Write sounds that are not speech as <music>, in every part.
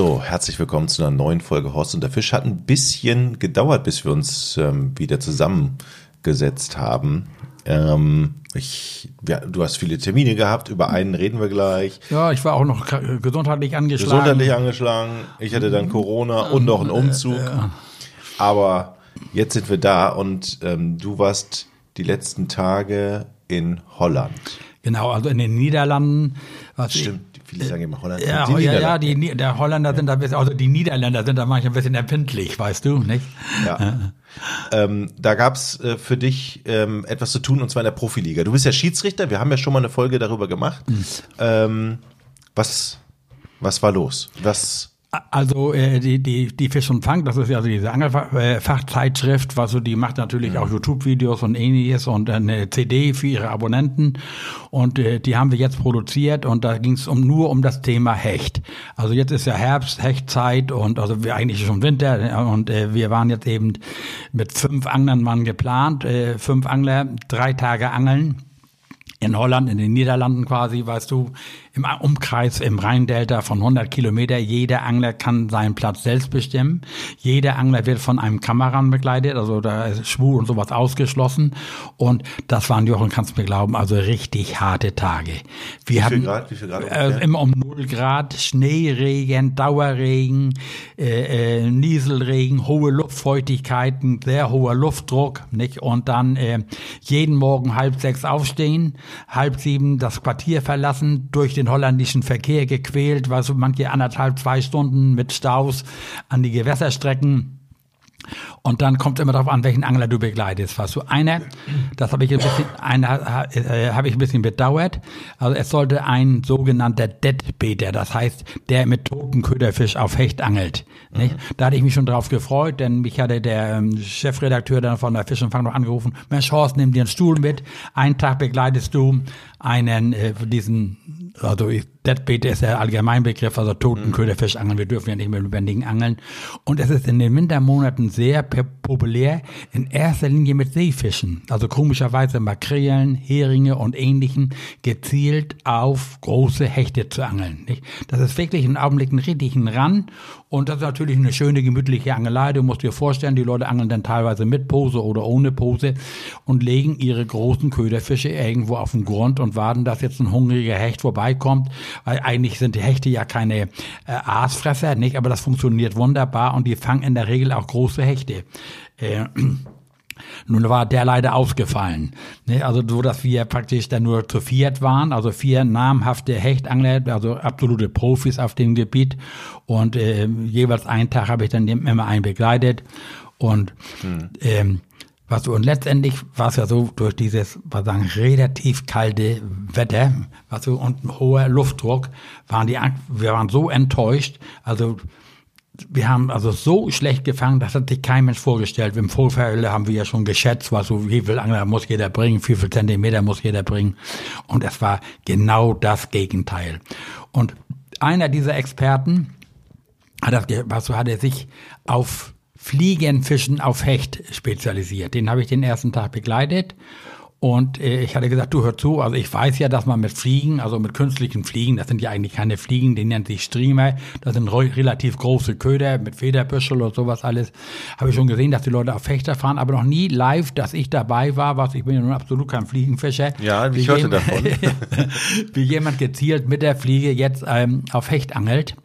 So, herzlich willkommen zu einer neuen Folge Horst und der Fisch. Hat ein bisschen gedauert, bis wir uns ähm, wieder zusammengesetzt haben. Ähm, ich, ja, du hast viele Termine gehabt, über einen reden wir gleich. Ja, ich war auch noch gesundheitlich angeschlagen. Gesundheitlich angeschlagen. Ich hatte dann Corona und noch einen Umzug. Aber jetzt sind wir da und ähm, du warst die letzten Tage in Holland. Genau, also in den Niederlanden. Was Stimmt. Viele sagen immer Holland. Ja, die ja, ja, die der Holländer sind da bisschen, also die Niederländer sind da manchmal ein bisschen empfindlich, weißt du, nicht? Ja. ähm, da gab's äh, für dich ähm, etwas zu tun und zwar in der Profiliga. Du bist ja Schiedsrichter, wir haben ja schon mal eine Folge darüber gemacht. Mhm. Ähm, was, was war los? Was also äh, die, die, die Fisch und Fang, das ist ja also diese Angelfachzeitschrift, was so die macht natürlich ja. auch YouTube-Videos und ähnliches und eine CD für ihre Abonnenten. Und äh, die haben wir jetzt produziert und da ging es um, nur um das Thema Hecht. Also jetzt ist ja Herbst, Hechtzeit und also wir eigentlich schon Winter und äh, wir waren jetzt eben mit fünf Anglern waren geplant, äh, fünf Angler, drei Tage angeln in Holland, in den Niederlanden quasi, weißt du, im Umkreis im Rheindelta von 100 Kilometer. Jeder Angler kann seinen Platz selbst bestimmen. Jeder Angler wird von einem Kameramann begleitet, also da ist Schwul und sowas ausgeschlossen. Und das waren, Jochen, kannst du mir glauben, also richtig harte Tage. Wir wie hatten, Grad? Wie viel Grad? Äh, immer um 0 Grad, Schneeregen, Dauerregen, äh, äh, Nieselregen, hohe Luftfeuchtigkeiten, sehr hoher Luftdruck, nicht? Und dann äh, jeden Morgen halb sechs aufstehen, halb sieben das Quartier verlassen, durch den holländischen Verkehr gequält, war so manche anderthalb, zwei Stunden mit Staus an die Gewässerstrecken. Und dann kommt immer darauf an, welchen Angler du begleitest. Was so einer, das habe ich ein bisschen, einer äh, habe ich ein bisschen bedauert. Also es sollte ein sogenannter Deadbeater, das heißt, der mit toten Köderfisch auf Hecht angelt. Mhm. Da hatte ich mich schon drauf gefreut, denn mich hatte der ähm, Chefredakteur dann von der Fisch und Fang noch angerufen. Mensch, Horst, nimm dir einen Stuhl mit. Einen Tag begleitest du einen, äh, diesen, also Deadbait ist der Allgemeinbegriff, also Totenköderfisch angeln. Wir dürfen ja nicht mehr lebendigen angeln. Und es ist in den Wintermonaten sehr populär, in erster Linie mit Seefischen. Also komischerweise Makrelen, Heringe und ähnlichen, gezielt auf große Hechte zu angeln. Nicht? Das ist wirklich im Augenblick ein richtigen Ran. Und das ist natürlich eine schöne, gemütliche Angelei. Du musst dir vorstellen, die Leute angeln dann teilweise mit Pose oder ohne Pose und legen ihre großen Köderfische irgendwo auf den Grund und warten, dass jetzt ein hungriger Hecht vorbeikommt weil eigentlich sind die Hechte ja keine äh, Aasfresser, nicht? Aber das funktioniert wunderbar und die fangen in der Regel auch große Hechte. Äh, <clears throat> nun war der leider ausgefallen. Ne? Also so, dass wir praktisch dann nur zu viert waren, also vier namhafte Hechtangler, also absolute Profis auf dem Gebiet. Und äh, jeweils einen Tag habe ich dann immer einen begleitet. Und hm. ähm, was so, und letztendlich war es ja so, durch dieses, was sagen, relativ kalte Wetter, was so, und hoher Luftdruck, waren die, wir waren so enttäuscht, also, wir haben also so schlecht gefangen, das hat sich kein Mensch vorgestellt. Im Vorfeld haben wir ja schon geschätzt, was so, wie viel Angler muss jeder bringen, wie viel Zentimeter muss jeder bringen. Und es war genau das Gegenteil. Und einer dieser Experten hat das, was so, hat er sich auf Fliegenfischen auf Hecht spezialisiert. Den habe ich den ersten Tag begleitet und äh, ich hatte gesagt, du hör zu, also ich weiß ja, dass man mit Fliegen, also mit künstlichen Fliegen, das sind ja eigentlich keine Fliegen, die nennen sich Streamer, das sind relativ große Köder mit Federbüschel und sowas alles. Habe ich schon gesehen, dass die Leute auf Fechter fahren, aber noch nie live, dass ich dabei war, was ich bin ja nun absolut kein Fliegenfischer. Ja, ich hörte davon. <laughs> wie jemand gezielt mit der Fliege jetzt ähm, auf Hecht angelt.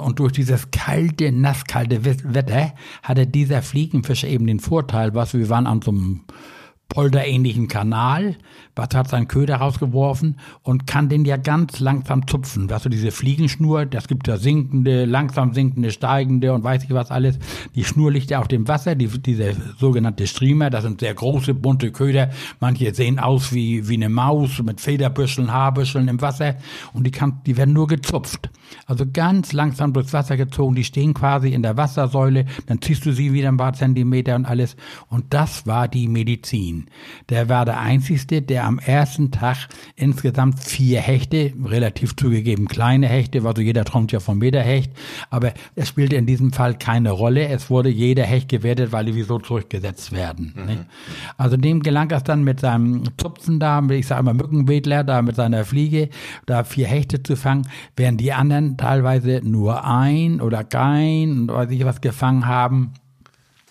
Und durch dieses kalte, nasskalte Wetter hatte dieser Fliegenfischer eben den Vorteil, was wir waren an so einem polderähnlichen Kanal was hat seinen Köder rausgeworfen und kann den ja ganz langsam zupfen. Weißt du, diese Fliegenschnur, das gibt ja sinkende, langsam sinkende, steigende und weiß ich was alles. Die Schnur liegt ja auf dem Wasser, die, diese sogenannte Streamer, das sind sehr große, bunte Köder. Manche sehen aus wie, wie eine Maus mit Federbüscheln, Haarbüscheln im Wasser und die, kann, die werden nur gezupft. Also ganz langsam durchs Wasser gezogen, die stehen quasi in der Wassersäule, dann ziehst du sie wieder ein paar Zentimeter und alles. Und das war die Medizin. Ziehen. Der war der Einzige, der am ersten Tag insgesamt vier Hechte, relativ zugegeben kleine Hechte, also jeder träumt ja vom Meterhecht, aber es spielte in diesem Fall keine Rolle. Es wurde jeder Hecht gewertet, weil die so zurückgesetzt werden. Mhm. Also dem gelang es dann mit seinem Zupfen da, ich sage mal Mückenwedler, da mit seiner Fliege, da vier Hechte zu fangen, während die anderen teilweise nur ein oder kein und weiß ich was gefangen haben.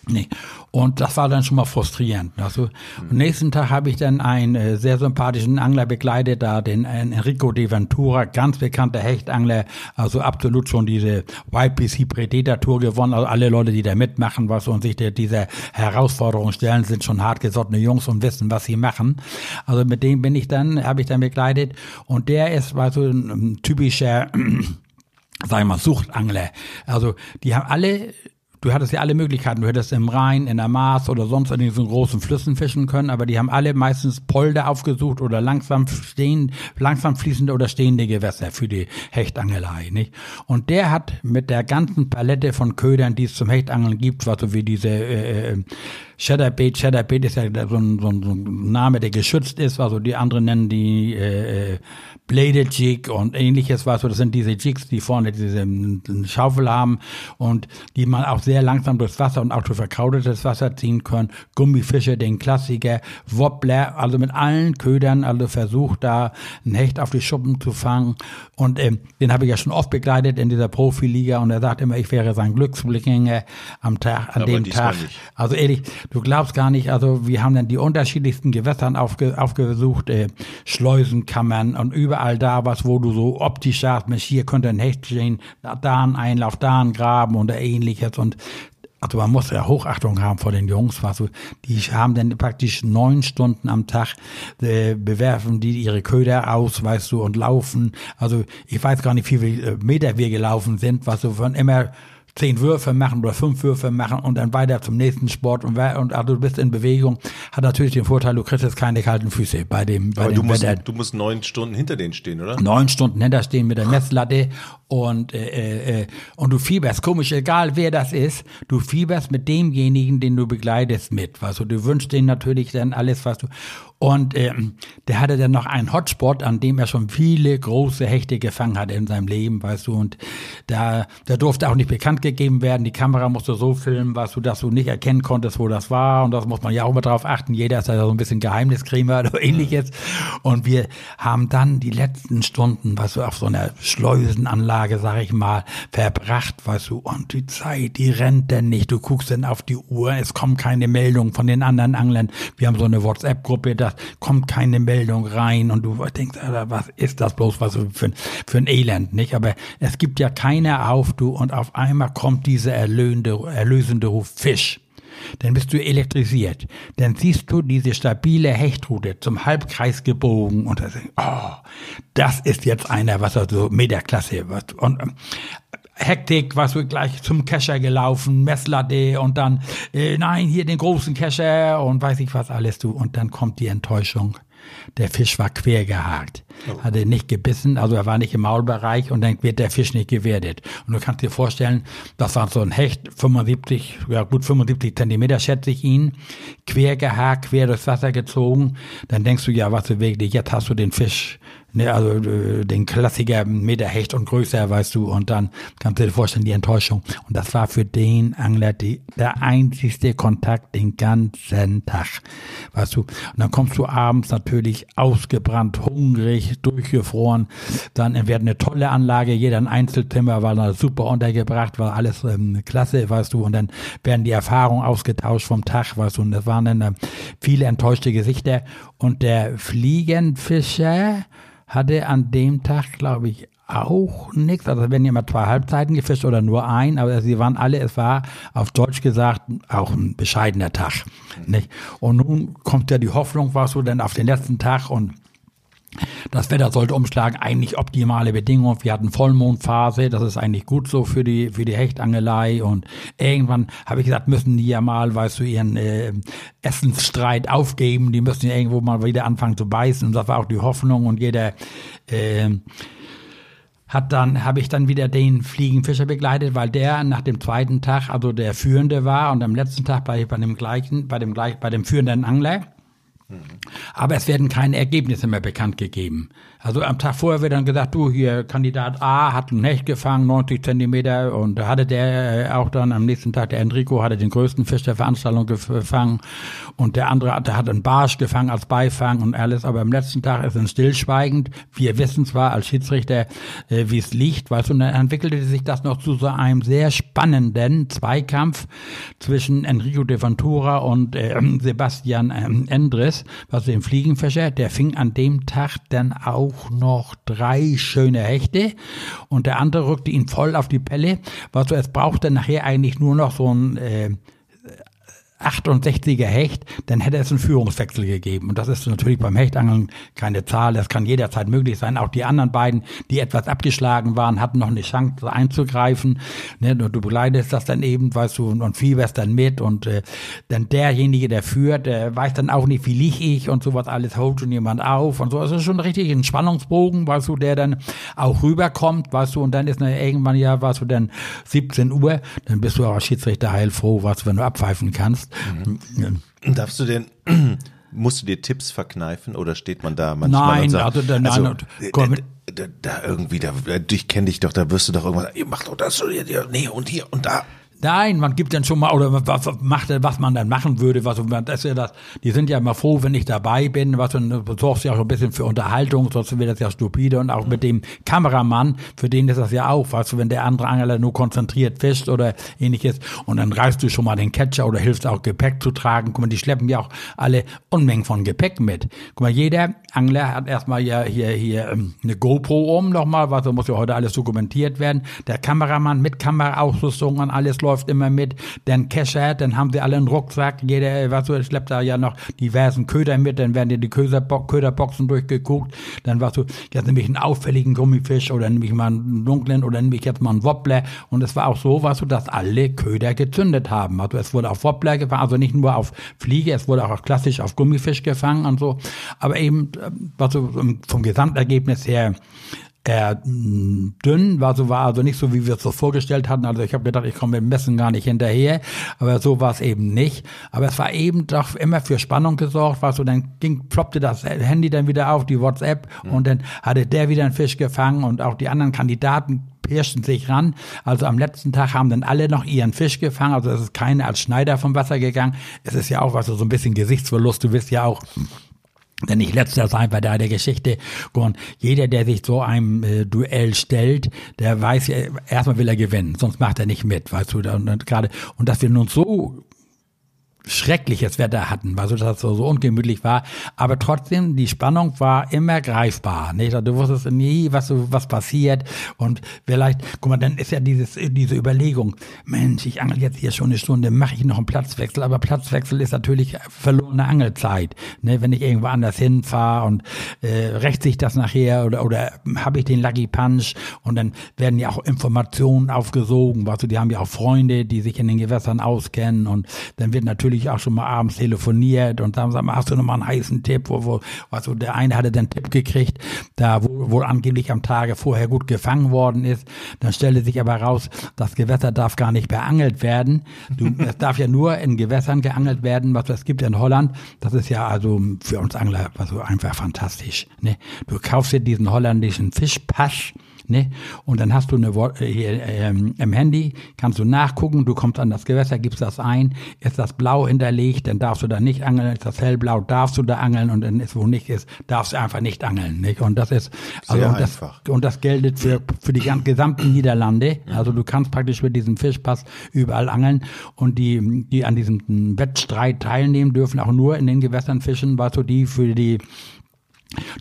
Nee. Und das war dann schon mal frustrierend. Also, am nächsten Tag habe ich dann einen äh, sehr sympathischen Angler begleitet, da den äh, Enrico de Ventura, ganz bekannter Hechtangler, also absolut schon diese YPC Predator Tour gewonnen. Also alle Leute, die da mitmachen, was und sich der, dieser Herausforderung stellen, sind schon hartgesottene Jungs und wissen, was sie machen. Also mit dem bin ich dann, habe ich dann begleitet. Und der ist, war so ein typischer <clears throat> sag ich mal, Suchtangler. Also die haben alle Du hattest ja alle Möglichkeiten. Du hättest im Rhein, in der Maas oder sonst in diesen großen Flüssen fischen können, aber die haben alle meistens Polder aufgesucht oder langsam stehen, langsam fließende oder stehende Gewässer für die Hechtangelei, nicht? Und der hat mit der ganzen Palette von Ködern, die es zum Hechtangeln gibt, was so wie diese äh, Shadowbait, Shadowbait ist ja so ein, so, ein, so ein Name, der geschützt ist, also die anderen nennen die äh, Bladed Jig und ähnliches, was so, das sind diese Jigs, die vorne diese Schaufel haben und die man auch sehr langsam durchs Wasser und auch durch verkrautetes Wasser ziehen können. Gummifische, den Klassiker, Wobbler, also mit allen Ködern, also versucht da ein Hecht auf die Schuppen zu fangen und ähm, den habe ich ja schon oft begleitet in dieser Profiliga und er sagt immer, ich wäre sein Glücksblickgänger am Tag, an Aber dem Tag. Nicht. Also ehrlich, Du glaubst gar nicht, also wir haben dann die unterschiedlichsten Gewässern aufge, aufgesucht, äh, Schleusenkammern und überall da was, wo du so optisch sagst, Mensch, hier könnte ein Hecht stehen, da ein Einlauf, da ein Graben oder ähnliches und also man muss ja Hochachtung haben vor den Jungs, was so, die haben dann praktisch neun Stunden am Tag äh, bewerfen die ihre Köder aus, weißt du, und laufen. Also ich weiß gar nicht, wie viele Meter wir gelaufen sind, was so von immer zehn Würfe machen oder fünf Würfe machen und dann weiter zum nächsten Sport und, und also du bist in Bewegung, hat natürlich den Vorteil, du kriegst jetzt keine kalten Füße bei dem, bei Aber dem du musst, Wetter. du musst neun Stunden hinter denen stehen, oder? Neun Stunden hinter stehen mit der Messlatte und, äh, äh, äh, und du fieberst, komisch, egal wer das ist, du fieberst mit demjenigen, den du begleitest mit, weißt du, du wünschst denen natürlich dann alles, was du, und ähm, der hatte dann noch einen Hotspot, an dem er schon viele große Hechte gefangen hat in seinem Leben, weißt du, und da, da durfte auch nicht bekannt gegeben werden, die Kamera musste so filmen, weißt du, dass du nicht erkennen konntest, wo das war, und das muss man ja auch immer drauf achten, jeder ist ja so ein bisschen Geheimniskrämer oder <laughs> ähnliches, und wir haben dann die letzten Stunden, weißt du, auf so einer Schleusenanlage Tage, sag ich mal, verbracht, weißt du, und die Zeit, die rennt denn nicht. Du guckst dann auf die Uhr, es kommt keine Meldung von den anderen Anglern. Wir haben so eine WhatsApp-Gruppe, da kommt keine Meldung rein und du denkst, Alter, was ist das bloß was für, für ein Elend, nicht? Aber es gibt ja keiner auf, du, und auf einmal kommt dieser erlösende, erlösende Ruf Fisch dann bist du elektrisiert. Dann siehst du diese stabile Hechtrute zum Halbkreis gebogen und da denkst, oh, das ist jetzt einer, was also Meterklasse wird. Und ähm, Hektik, was wir gleich zum Kescher gelaufen, Messlatte und dann, äh, nein, hier den großen Kescher und weiß ich was alles du. Und dann kommt die Enttäuschung. Der Fisch war quer gehakt. Oh. Hatte nicht gebissen, also er war nicht im Maulbereich und dann wird der Fisch nicht gewertet. Und du kannst dir vorstellen, das war so ein Hecht, 75, ja gut 75 Zentimeter schätze ich ihn, quer gehakt, quer durchs Wasser gezogen. Dann denkst du, ja, was du wirklich, jetzt hast du den Fisch ne, also äh, den Klassiker Meter Hecht und größer, weißt du, und dann kannst du dir vorstellen, die Enttäuschung. Und das war für den Angler die, der einzigste Kontakt den ganzen Tag, weißt du. Und dann kommst du abends natürlich ausgebrannt, hungrig, durchgefroren. Dann wird eine tolle Anlage, jeder ein Einzelzimmer war da super untergebracht, war alles ähm, klasse, weißt du, und dann werden die Erfahrungen ausgetauscht vom Tag, weißt du, und das waren dann äh, viele enttäuschte Gesichter. Und der Fliegenfischer, hatte an dem Tag, glaube ich, auch nichts. Also wenn jemand zwei Halbzeiten gefischt oder nur ein, aber sie waren alle, es war auf Deutsch gesagt auch ein bescheidener Tag. Nicht? Und nun kommt ja die Hoffnung, war so denn auf den letzten Tag und das Wetter sollte umschlagen, eigentlich optimale Bedingungen. Wir hatten Vollmondphase, das ist eigentlich gut so für die für die Hechtangelei. Und irgendwann habe ich gesagt, müssen die ja mal, weißt du, ihren äh, Essensstreit aufgeben. Die müssen ja irgendwo mal wieder anfangen zu beißen. Und das war auch die Hoffnung. Und jeder äh, hat dann habe ich dann wieder den Fliegenfischer begleitet, weil der nach dem zweiten Tag also der führende war und am letzten Tag bei, bei dem gleichen bei dem gleich bei dem führenden Angler Aber es werden keine Ergebnisse mehr bekannt gegeben. Also am Tag vorher wird dann gesagt, du hier, Kandidat A hat einen Hecht gefangen, 90 Zentimeter, und hatte der äh, auch dann am nächsten Tag, der Enrico, hatte den größten Fisch der Veranstaltung gefangen. Und der andere, der hat einen Barsch gefangen als Beifang und alles, aber am letzten Tag ist es stillschweigend. Wir wissen zwar als Schiedsrichter, äh, wie es liegt, weißt du, und dann entwickelte sich das noch zu so einem sehr spannenden Zweikampf zwischen Enrico de Ventura und äh, Sebastian äh, Endres, was den Fliegenfischer, der fing an dem Tag dann auch auch noch drei schöne Hechte und der andere rückte ihn voll auf die Pelle. Was so, es brauchte nachher eigentlich nur noch so ein äh, 68er Hecht, dann hätte es einen Führungswechsel gegeben. Und das ist natürlich beim Hechtangeln keine Zahl, das kann jederzeit möglich sein. Auch die anderen beiden, die etwas abgeschlagen waren, hatten noch eine Chance einzugreifen. Ne, und du begleitest das dann eben, weißt du, und fieberst dann mit. Und äh, dann derjenige, der führt, der weiß dann auch nicht, wie lieg ich und sowas alles, holt schon jemand auf und so. Also schon richtig ein Spannungsbogen, weißt du, der dann auch rüberkommt, weißt du, und dann ist dann irgendwann ja, weißt du, dann 17 Uhr, dann bist du auch als Schiedsrichter heilfroh, weißt du, wenn du abpfeifen kannst hast. Mhm. Darfst du denn, <clears throat> musst du dir Tipps verkneifen oder steht man da manchmal nein, und sagt, also, nein, also, komm, da, da, da, irgendwie, da, ich kenne dich doch, da wirst du doch irgendwas, ihr macht doch das, nee, und hier und da. Nein, man gibt dann schon mal, oder was, macht, was man dann machen würde, was, das ist ja das, die sind ja immer froh, wenn ich dabei bin, was, und du sorgst ja auch ein bisschen für Unterhaltung, sonst wird das ja stupide, und auch mit dem Kameramann, für den ist das ja auch, weißt du, wenn der andere Angler nur konzentriert fischt oder ähnliches, und dann reißt du schon mal den Catcher oder hilfst auch Gepäck zu tragen, guck mal, die schleppen ja auch alle Unmengen von Gepäck mit. Guck mal, jeder Angler hat erstmal ja hier, hier ähm, eine GoPro um nochmal, was, muss ja heute alles dokumentiert werden, der Kameramann mit Kameraausrüstung und alles läuft immer mit, dann Kescher, dann haben sie alle einen Rucksack, jeder, was du, schleppt da ja noch diversen Köder mit, dann werden dir die Köderboxen durchgeguckt, dann was du, jetzt nehme ich einen auffälligen Gummifisch oder nehme ich mal einen dunklen oder nehme ich jetzt mal einen Wobbler. Und es war auch so, was du, dass alle Köder gezündet haben, also es wurde auf Wobbler gefangen, also nicht nur auf Fliege, es wurde auch klassisch auf Gummifisch gefangen und so, aber eben, äh, was du vom Gesamtergebnis her mm, dünn, war so war also nicht so, wie wir es so vorgestellt hatten. Also ich habe gedacht, ich komme mit Messen gar nicht hinterher, aber so war es eben nicht. Aber es war eben doch immer für Spannung gesorgt, war so, dann ging, ploppte das Handy dann wieder auf, die WhatsApp mhm. und dann hatte der wieder einen Fisch gefangen und auch die anderen Kandidaten pirschten sich ran. Also am letzten Tag haben dann alle noch ihren Fisch gefangen. Also es ist keine als Schneider vom Wasser gegangen. Es ist ja auch was so ein bisschen Gesichtsverlust. Du wirst ja auch denn nicht letzter sein bei der Geschichte. Und jeder, der sich so einem äh, Duell stellt, der weiß ja, erstmal will er gewinnen, sonst macht er nicht mit, weißt du. Und, und gerade, und dass wir nun so schreckliches Wetter hatten, weil das so, so ungemütlich war. Aber trotzdem, die Spannung war immer greifbar. Nicht? Also du wusstest nie, was, was passiert. Und vielleicht, guck mal, dann ist ja dieses, diese Überlegung, Mensch, ich angel jetzt hier schon eine Stunde, mache ich noch einen Platzwechsel. Aber Platzwechsel ist natürlich verlorene Angelzeit. Ne? Wenn ich irgendwo anders hinfahre und äh, rächt sich das nachher oder, oder habe ich den Lucky Punch und dann werden ja auch Informationen aufgesogen. Weißt du, die haben ja auch Freunde, die sich in den Gewässern auskennen und dann wird natürlich natürlich auch schon mal abends telefoniert und dann sagen, hast du noch mal einen heißen Tipp, wo, wo, also der eine hatte den Tipp gekriegt, da wo, wohl angeblich am Tage vorher gut gefangen worden ist. Dann stellte sich aber raus, das Gewässer darf gar nicht beangelt werden. Du, <laughs> es darf ja nur in Gewässern geangelt werden, was es gibt in Holland. Das ist ja also für uns Angler also einfach fantastisch. Ne? Du kaufst dir diesen holländischen Fischpass Ne? Und dann hast du eine äh, hier, ähm, im Handy, kannst du nachgucken, du kommst an das Gewässer, gibst das ein, ist das blau hinterlegt, dann darfst du da nicht angeln, ist das hellblau, darfst du da angeln und dann ist, wo nicht ist, darfst du einfach nicht angeln. Nicht? Und das ist, also Sehr und das, einfach. und das gilt für, für die gesamten Niederlande. Also du kannst praktisch mit diesem Fischpass überall angeln und die, die an diesem Wettstreit teilnehmen, dürfen auch nur in den Gewässern fischen, was so die für die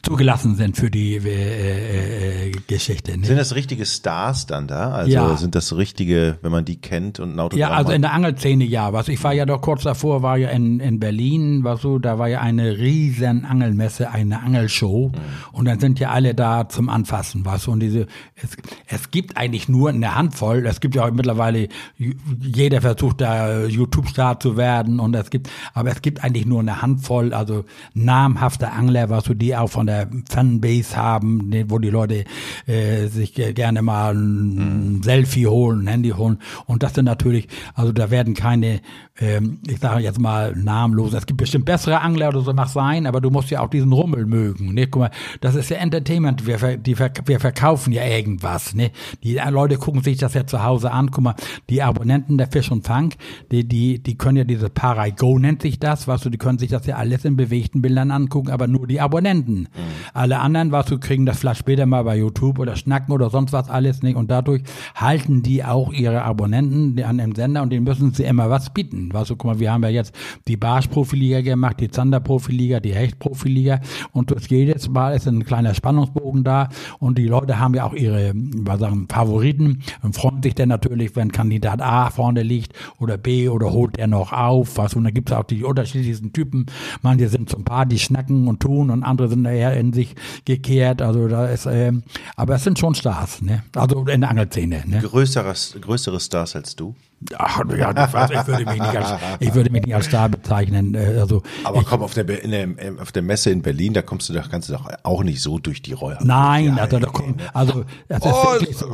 zugelassen sind für die äh, äh, Geschichte. Ne? Sind das richtige Stars dann da? Also ja. sind das richtige, wenn man die kennt und ein Autogramm Ja, also in der Angelszene ja. Was ich war ja doch kurz davor, war ja in, in Berlin, war so, da war ja eine riesen Angelmesse, eine Angelshow mhm. und dann sind ja alle da zum Anfassen, was und diese es, es gibt eigentlich nur eine Handvoll. Es gibt ja auch mittlerweile jeder versucht da YouTube-Star zu werden und es gibt, aber es gibt eigentlich nur eine Handvoll, also namhafte Angler, was so die die auch von der Fanbase haben, ne, wo die Leute äh, sich gerne mal ein mhm. Selfie holen, ein Handy holen. Und das sind natürlich, also da werden keine, ähm, ich sage jetzt mal namenlos, es gibt bestimmt bessere Angler oder so mag sein, aber du musst ja auch diesen Rummel mögen. Ne? Guck mal, das ist ja Entertainment. Wir, die, wir verkaufen ja irgendwas. Ne? Die Leute gucken sich das ja zu Hause an. Guck mal, die Abonnenten der Fisch und Fang, die, die, die können ja diese Parago nennt sich das, was du, die können sich das ja alles in bewegten Bildern angucken, aber nur die Abonnenten. Mhm. Alle anderen, was du kriegen das vielleicht später mal bei YouTube oder Schnacken oder sonst was alles nicht. Und dadurch halten die auch ihre Abonnenten an dem Sender und denen müssen sie immer was bieten. Weißt du, guck mal, wir haben ja jetzt die Barsch-Profiliga gemacht, die Zander-Profiliga, die Hecht-Profiliga und durch jedes Mal ist ein kleiner Spannungsbogen da und die Leute haben ja auch ihre, was sagen, Favoriten und freuen sich dann natürlich, wenn Kandidat A vorne liegt oder B oder holt er noch auf, was und dann gibt es auch die unterschiedlichsten Typen. Manche sind zum Paar, die schnacken und tun und andere sind eher in sich gekehrt. Also da ist, äh, aber es sind schon Stars, ne? Also in der Angelszene. Ne? Größere, größere Stars als du? Ach, ja, also ich würde mich nicht als, ich würde mich nicht als Star bezeichnen. Äh, also aber ich, komm, auf der, der, auf der Messe in Berlin, da kommst du, da kannst du doch auch nicht so durch die Räume. Nein, also, da komm, also das oh, ist so.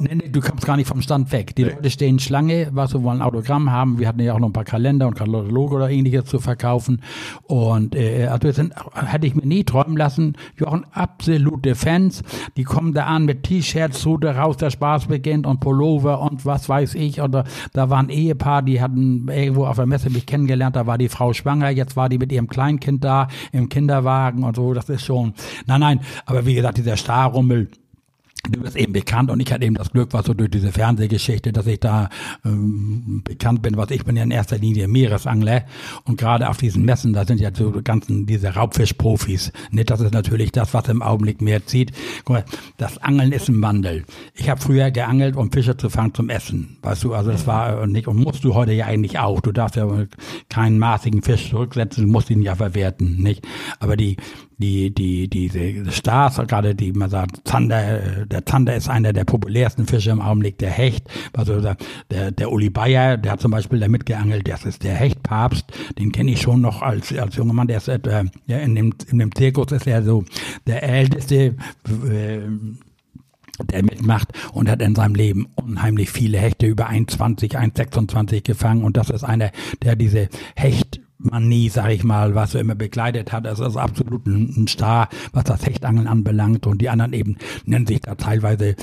Nee, nee, du kommst gar nicht vom Stand weg. Die nee. Leute stehen Schlange, was wir wollen, Autogramm haben. Wir hatten ja auch noch ein paar Kalender und Kataloge oder ähnliches zu verkaufen. Und äh, also sind, hätte ich mir nie träumen lassen. Jochen, absolute Fans. Die kommen da an mit T-Shirts, so raus, der Spaß beginnt und Pullover und was weiß ich. Und da, da war ein Ehepaar, die hatten irgendwo auf der Messe mich kennengelernt, da war die Frau schwanger, jetzt war die mit ihrem Kleinkind da im Kinderwagen und so, das ist schon, nein, nein, aber wie gesagt, dieser Starrummel, Du bist eben bekannt und ich hatte eben das Glück, was so durch diese Fernsehgeschichte, dass ich da ähm, bekannt bin, was ich bin ja in erster Linie Meeresangler und gerade auf diesen Messen, da sind ja so ganzen diese Raubfischprofis. Nicht, das ist natürlich das, was im Augenblick mehr zieht. Guck mal, das Angeln ist ein Wandel. Ich habe früher geangelt, um Fische zu fangen zum Essen, weißt du. Also das war nicht und musst du heute ja eigentlich auch. Du darfst ja keinen maßigen Fisch zurücksetzen, musst ihn ja verwerten, nicht. Aber die die, die, diese Stars, gerade die man sagt, Zander, der Zander ist einer der populärsten Fische im Augenblick, der Hecht, also der, der Uli Bayer, der hat zum Beispiel da mitgeangelt, das ist der Hechtpapst, den kenne ich schon noch als, als junger Mann, der ist, äh, ja, in dem, in dem Zirkus ist er so der älteste, äh, der mitmacht und hat in seinem Leben unheimlich viele Hechte über 1,20, 1,26 gefangen. Und das ist einer, der diese Hecht Manie, sag ich mal, was er immer begleitet hat. Das ist absolut ein, Star, was das Hechtangeln anbelangt. Und die anderen eben nennen sich da teilweise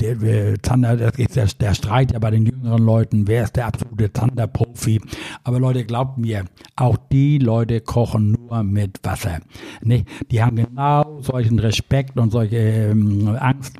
der, der Zander, das ist der, der Streit ja bei den jüngeren Leuten, wer ist der absolute Zanderprofi. Aber Leute, glaubt mir, auch die Leute kochen nur mit Wasser. Nicht? Die haben genau solchen Respekt und solche ähm, Angst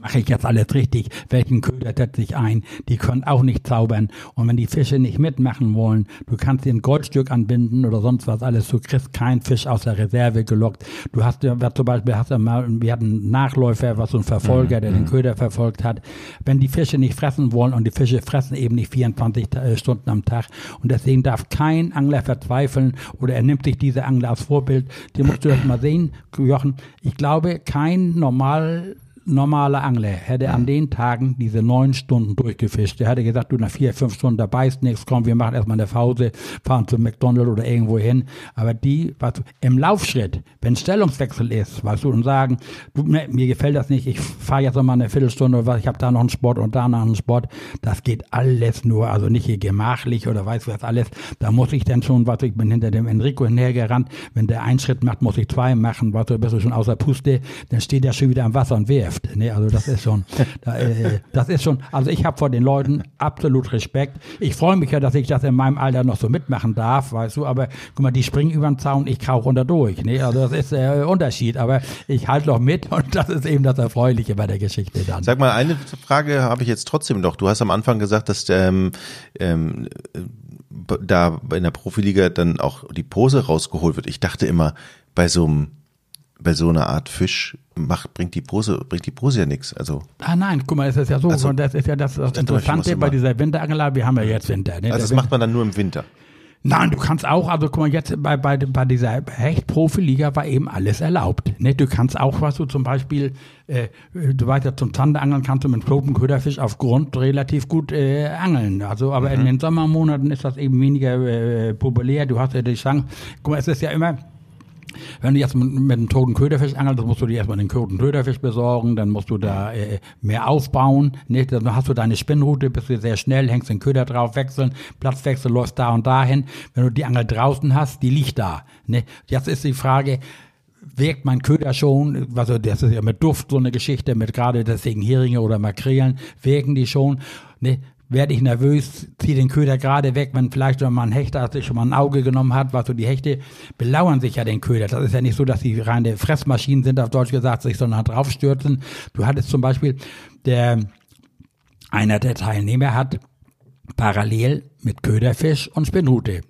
mache ich jetzt alles richtig, welchen Köder setze ich ein, die können auch nicht zaubern. Und wenn die Fische nicht mitmachen wollen, du kannst dir ein Goldstück anbinden oder sonst was alles, du kriegst keinen Fisch aus der Reserve gelockt, du hast ja zum Beispiel, hast ja mal, wir hatten einen Nachläufer, was so ein Verfolger, der den mhm. Köder verfolgt hat, wenn die Fische nicht fressen wollen und die Fische fressen eben nicht 24 äh, Stunden am Tag und deswegen darf kein Angler verzweifeln oder er nimmt sich diese Angler als Vorbild, die musst du das mal sehen, Jochen, ich glaube, kein normal normaler Angler hätte an den Tagen diese neun Stunden durchgefischt. Der hätte gesagt, du nach vier, fünf Stunden, da beißt nichts, komm, wir machen erstmal eine Pause, fahren zum McDonald's oder irgendwo hin. Aber die, weißt du, im Laufschritt, wenn Stellungswechsel ist, weißt du, und sagen, du, ne, mir gefällt das nicht, ich fahre jetzt nochmal eine Viertelstunde oder was, ich habe da noch einen Sport und da noch einen Sport, das geht alles nur, also nicht hier gemachlich oder weiß was alles. Da muss ich dann schon, weißt du, ich bin hinter dem Enrico hinhergerannt, wenn der einen Schritt macht, muss ich zwei machen, weißt du, bist du schon außer Puste, dann steht der schon wieder am Wasser und wirft. Geschäft. Nee, also das ist schon, äh, das ist schon, also ich habe vor den Leuten absolut Respekt. Ich freue mich ja, dass ich das in meinem Alter noch so mitmachen darf, weißt du, aber guck mal, die springen über den Zaun, ich krauche unter durch. Nee, also das ist der äh, Unterschied, aber ich halte noch mit <laughs> und das ist eben das Erfreuliche bei der Geschichte dann. Sag mal, eine Frage habe ich jetzt trotzdem noch. Du hast am Anfang gesagt, dass ähm, ähm, da in der Profiliga dann auch die Pose rausgeholt wird. Ich dachte immer, bei so einem bei so einer Art Fisch macht, bringt die Pose, bringt die Pose ja nichts. Also. Ah nein, guck mal, es ist ja so, also, das ist ja das, das Interessante bei dieser Winterangler, wir haben ja jetzt Winter. Ne? Also das macht man dann nur im Winter. Nein, du kannst auch, also guck mal, jetzt bei, bei, bei dieser Hecht-Profiliga war eben alles erlaubt. Ne? Du kannst auch, was du zum Beispiel, äh, du weißt ja, zum Zanderangeln kannst du mit Tropenköderfisch auf Grund relativ gut äh, angeln. Also, aber mhm. in den Sommermonaten ist das eben weniger äh, populär. Du hast ja die Chance, guck mal, es ist ja immer, Wenn du jetzt mit, mit einem toten Köderfisch angelst, musst du dir erstmal den toten Köderfisch besorgen, dann musst du da äh, mehr aufbauen. Nicht? Dann hast du deine Spinnrute, bist du sehr schnell, hängst den Köder drauf, wechseln, Platzwechsel, läufst da und dahin. Wenn du die Angel draußen hast, die liegt da. Ne? Jetzt ist die Frage, wirkt mein Köder schon, also das ist ja mit Duft so eine Geschichte, mit gerade deswegen Heringe oder Makrelen, wirken die schon. Ne? Werde ich nervös, ziehe den Köder gerade weg, wenn vielleicht schon mal ein Hechter sich schon mal ein Auge genommen hat, was so die Hechte belauern sich ja den Köder. Das ist ja nicht so, dass die reine Fressmaschinen sind, auf Deutsch gesagt, sich sondern draufstürzen. Du hattest zum Beispiel, der, einer der Teilnehmer hat parallel mit Köderfisch und Spinnrute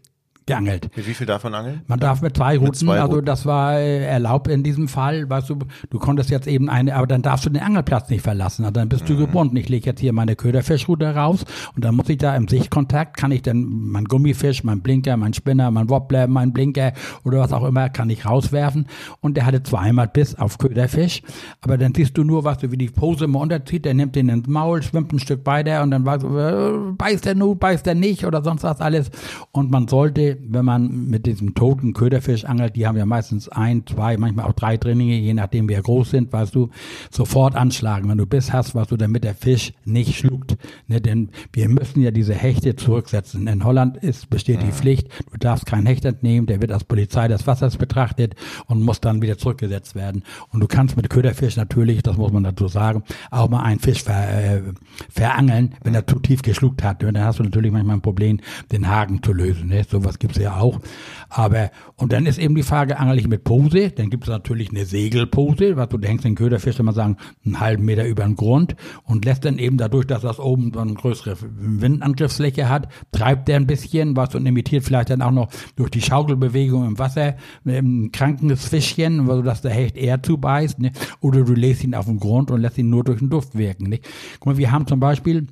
geangelt. Wie viel darf man angeln? Man darf mit zwei Routen, mit zwei also das war äh, erlaubt in diesem Fall, weißt du, du konntest jetzt eben eine, aber dann darfst du den Angelplatz nicht verlassen, also dann bist mhm. du gebunden. Ich lege jetzt hier meine Köderfischroute raus und dann muss ich da im Sichtkontakt, kann ich dann mein Gummifisch, mein Blinker, mein Spinner, mein Wobbler, mein Blinker oder was auch immer, kann ich rauswerfen und der hatte zweimal Biss auf Köderfisch, aber dann siehst du nur, was du, wie die Pose immer unterzieht, der nimmt den ins Maul, schwimmt ein Stück weiter und dann weißt du, äh, beißt der nun, beißt der nicht oder sonst was alles und man sollte wenn man mit diesem toten Köderfisch angelt, die haben ja meistens ein, zwei, manchmal auch drei Drillinge, je nachdem wie groß sind, weißt du, sofort anschlagen. Wenn du Biss hast, was du, damit der Fisch nicht schluckt. Ne, denn wir müssen ja diese Hechte zurücksetzen. In Holland ist, besteht die Pflicht, du darfst keinen Hecht entnehmen, der wird als Polizei des Wassers betrachtet und muss dann wieder zurückgesetzt werden. Und du kannst mit Köderfisch natürlich, das muss man dazu sagen, auch mal einen Fisch ver, äh, verangeln, wenn er zu tief geschluckt hat. Und dann hast du natürlich manchmal ein Problem, den Haken zu lösen. Ne? Sowas gibt's ja auch. Aber, und dann ist eben die Frage, angel ich mit Pose? Dann gibt es natürlich eine Segelpose, was du hängst den Köderfisch immer sagen, einen halben Meter über den Grund und lässt dann eben dadurch, dass das oben so eine größere Windangriffsfläche hat, treibt der ein bisschen, was und imitiert vielleicht dann auch noch durch die Schaukelbewegung im Wasser ein krankes Fischchen, sodass der Hecht eher zubeißt, ne? oder du lässt ihn auf den Grund und lässt ihn nur durch den Duft wirken. Nicht? Guck mal, wir haben zum Beispiel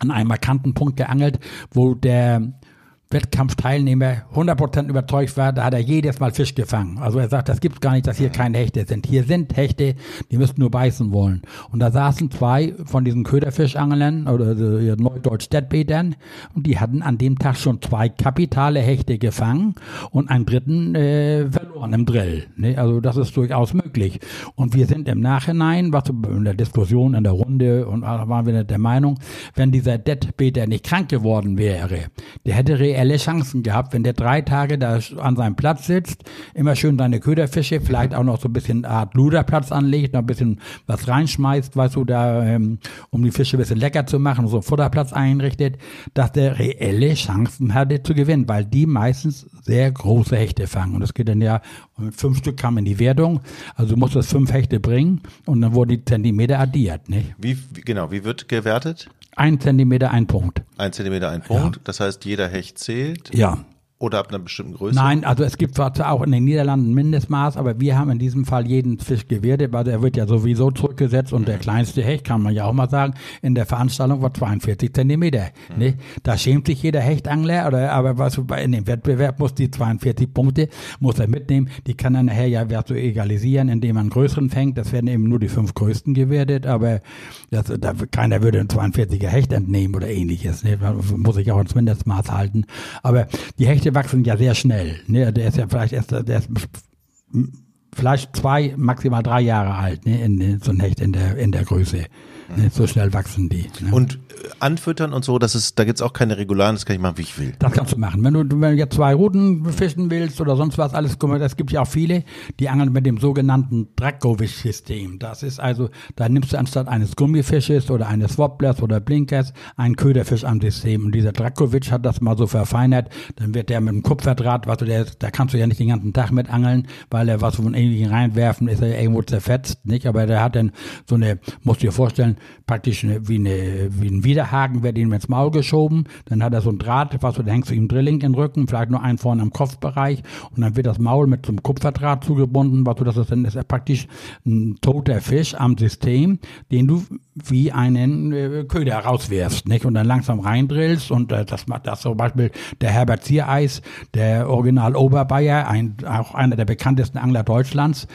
an einem markanten Punkt geangelt, wo der Wettkampfteilnehmer 100% überzeugt war, da hat er jedes Mal Fisch gefangen. Also er sagt, das gibt's gar nicht, dass hier keine Hechte sind. Hier sind Hechte, die müssten nur beißen wollen. Und da saßen zwei von diesen Köderfischangeln oder äh, Neudeutsch Steadbädern und die hatten an dem Tag schon zwei kapitale Hechte gefangen und einen dritten äh, verloren im Drill. Ne? Also das ist durchaus möglich. Und wir sind im Nachhinein, was in der Diskussion, in der Runde und da waren wir der Meinung, wenn dieser Deadbeater nicht krank geworden wäre, der hätte reell reelle Chancen gehabt, wenn der drei Tage da an seinem Platz sitzt, immer schön seine Köderfische, vielleicht auch noch so ein bisschen Art Luderplatz anlegt, noch ein bisschen was reinschmeißt, weißt du, da, ähm, um die Fische ein bisschen lecker zu machen, so einen Futterplatz einrichtet, dass der reelle Chancen hatte zu gewinnen, weil die meistens sehr große Hechte fangen. Und das geht dann ja, mit fünf Stück kam in die Wertung, also du musst das fünf Hechte bringen und dann wurden die Zentimeter addiert, nicht? Wie, genau, wie wird gewertet? Ein Zentimeter, ein Punkt. Ein Zentimeter, ein Punkt. Ja. Das heißt, jeder Hecht zählt. Ja. Oder ab einer bestimmten Größe? Nein, also es gibt zwar auch in den Niederlanden Mindestmaß, aber wir haben in diesem Fall jeden Fisch gewertet, weil er wird ja sowieso zurückgesetzt und der kleinste Hecht, kann man ja auch mal sagen, in der Veranstaltung war 42 Zentimeter. Mhm. Ne? Da schämt sich jeder Hechtangler, oder, aber was in dem Wettbewerb muss die 42 Punkte, muss er mitnehmen, die kann er nachher ja so egalisieren, indem man größeren fängt, das werden eben nur die fünf größten gewertet, aber das, da, keiner würde einen 42er Hecht entnehmen oder ähnliches, ne? Da muss ich auch ins Mindestmaß halten, aber die Hechte wachsen ja sehr schnell. Ne? Der ist ja vielleicht erst, der ist vielleicht zwei, maximal drei Jahre alt, ne? in so ein Hecht in der, in der Größe. Ne? So schnell wachsen die. Ne? Und anfüttern und so, das ist, da gibt's auch keine Regularen, das kann ich machen, wie ich will. Das kannst du machen. Wenn du, wenn du jetzt zwei Routen fischen willst oder sonst was, alles, das gibt ja auch viele, die angeln mit dem sogenannten Dracovic-System. Das ist also, da nimmst du anstatt eines Gummifisches oder eines Wobblers oder Blinkers einen Köderfisch am System. Und dieser Dracovic hat das mal so verfeinert, dann wird der mit dem Kupferdraht, was du, der, da kannst du ja nicht den ganzen Tag mit angeln, weil er was von irgendwie reinwerfen, ist er irgendwo zerfetzt, nicht? Aber der hat dann so eine, musst du dir vorstellen, praktisch eine, wie eine, wie ein Widerhaken wird ihm ins Maul geschoben, dann hat er so ein Draht, was du, hängst du ihm Drilling in den Rücken, vielleicht nur einen vorne am Kopfbereich. Und dann wird das Maul mit so einem Kupferdraht zugebunden, was du, das ist dann ist er praktisch ein toter Fisch am System, den du wie einen äh, Köder rauswirfst, nicht? Und dann langsam reindrillst und äh, das macht das zum Beispiel der Herbert Ziereis, der Original Oberbayer, ein, auch einer der bekanntesten Angler Deutschlands,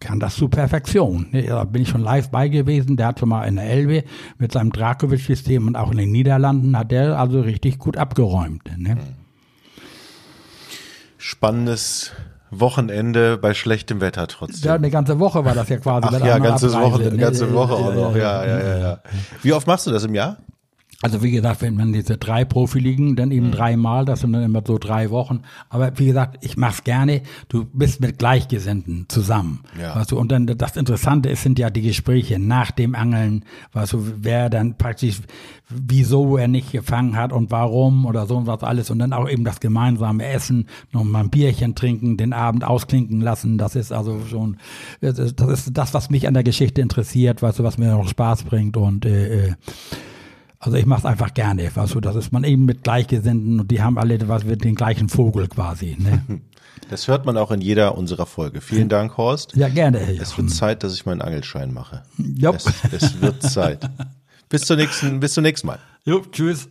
kann das zu Perfektion. Da bin ich schon live bei gewesen. Der hat schon mal in der Elbe mit seinem Drakovic-System und auch in den Niederlanden hat der also richtig gut abgeräumt. Ne? Spannendes Wochenende bei schlechtem Wetter trotzdem. Ja, eine ganze Woche war das ja quasi. Ach ja, ganze Woche, ganze Woche auch noch. Ja, ja, ja, ja. Wie oft machst du das im Jahr? Also wie gesagt, wenn man diese drei Profiligen, dann eben mhm. dreimal, das sind dann immer so drei Wochen. Aber wie gesagt, ich mach's gerne. Du bist mit Gleichgesinnten zusammen. Ja. Weißt du, und dann das Interessante ist, sind ja die Gespräche nach dem Angeln, weißt du, wer dann praktisch, wieso er nicht gefangen hat und warum oder so und was alles. Und dann auch eben das gemeinsame Essen, noch mal ein Bierchen trinken, den Abend ausklinken lassen. Das ist also schon, das ist das, was mich an der Geschichte interessiert, weißt du, was mir noch Spaß bringt und äh, äh also ich mache es einfach gerne, weißt du, das ist man eben mit Gleichgesinnten und die haben alle was mit den gleichen Vogel quasi. Ne? <laughs> Das hört man auch in jeder unserer Folge. Vielen Dank, Horst. Ja, gerne. Es wird Zeit, dass ich meinen Angelschein mache. Ja. Es, es wird Zeit. <laughs> bis, zur nächsten, bis zum nächsten Mal. Jo, tschüss.